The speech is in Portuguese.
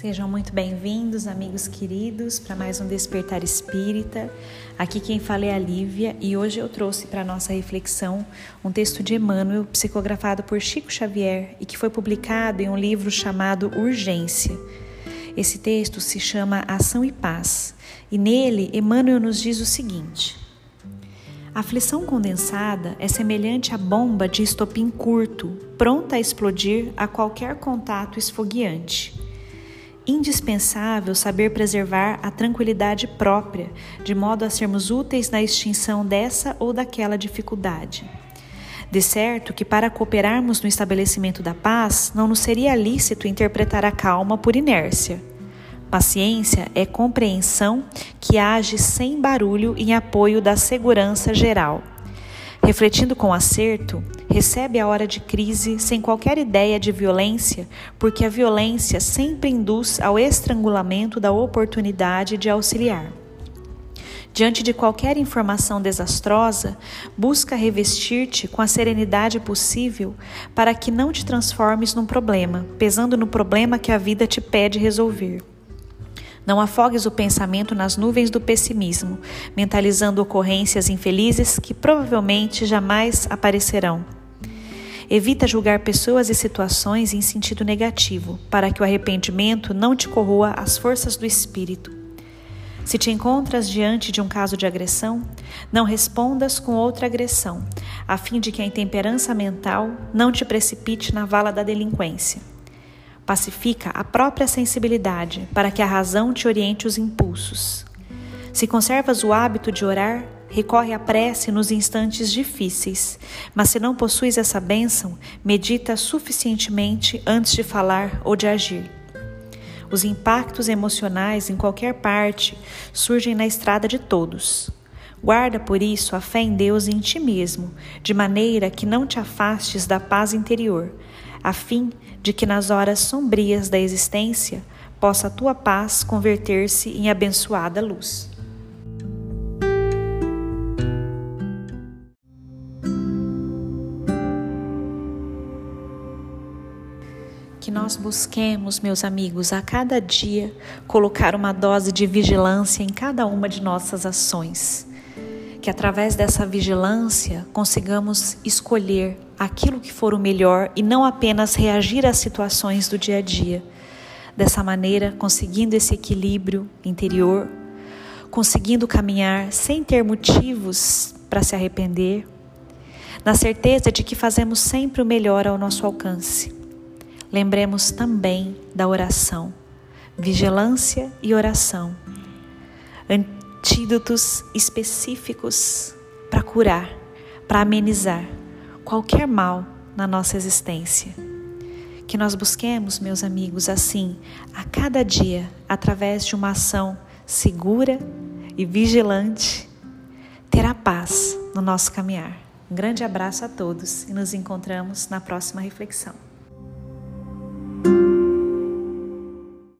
Sejam muito bem-vindos, amigos queridos, para mais um Despertar Espírita. Aqui quem fala é a Lívia e hoje eu trouxe para nossa reflexão um texto de Emmanuel, psicografado por Chico Xavier e que foi publicado em um livro chamado Urgência. Esse texto se chama Ação e Paz e nele Emmanuel nos diz o seguinte: A aflição condensada é semelhante à bomba de estopim curto, pronta a explodir a qualquer contato esfogueante indispensável saber preservar a tranquilidade própria, de modo a sermos úteis na extinção dessa ou daquela dificuldade. De certo que, para cooperarmos no estabelecimento da paz, não nos seria lícito interpretar a calma por inércia. Paciência é compreensão que age sem barulho em apoio da segurança geral. Refletindo com acerto, recebe a hora de crise sem qualquer ideia de violência, porque a violência sempre induz ao estrangulamento da oportunidade de auxiliar. Diante de qualquer informação desastrosa, busca revestir-te com a serenidade possível para que não te transformes num problema, pesando no problema que a vida te pede resolver. Não afogues o pensamento nas nuvens do pessimismo, mentalizando ocorrências infelizes que provavelmente jamais aparecerão. Evita julgar pessoas e situações em sentido negativo, para que o arrependimento não te corroa as forças do espírito. Se te encontras diante de um caso de agressão, não respondas com outra agressão, a fim de que a intemperança mental não te precipite na vala da delinquência. Pacifica a própria sensibilidade para que a razão te oriente os impulsos. Se conservas o hábito de orar, recorre à prece nos instantes difíceis, mas se não possuis essa bênção, medita suficientemente antes de falar ou de agir. Os impactos emocionais em qualquer parte surgem na estrada de todos. Guarda por isso a fé em Deus em ti mesmo, de maneira que não te afastes da paz interior, a fim de que nas horas sombrias da existência possa a tua paz converter-se em abençoada luz. Que nós busquemos, meus amigos, a cada dia colocar uma dose de vigilância em cada uma de nossas ações que através dessa vigilância consigamos escolher aquilo que for o melhor e não apenas reagir às situações do dia a dia. Dessa maneira, conseguindo esse equilíbrio interior, conseguindo caminhar sem ter motivos para se arrepender, na certeza de que fazemos sempre o melhor ao nosso alcance. Lembremos também da oração, vigilância e oração antídotos específicos para curar, para amenizar qualquer mal na nossa existência. Que nós busquemos, meus amigos, assim, a cada dia, através de uma ação segura e vigilante, ter a paz no nosso caminhar. Um grande abraço a todos e nos encontramos na próxima reflexão.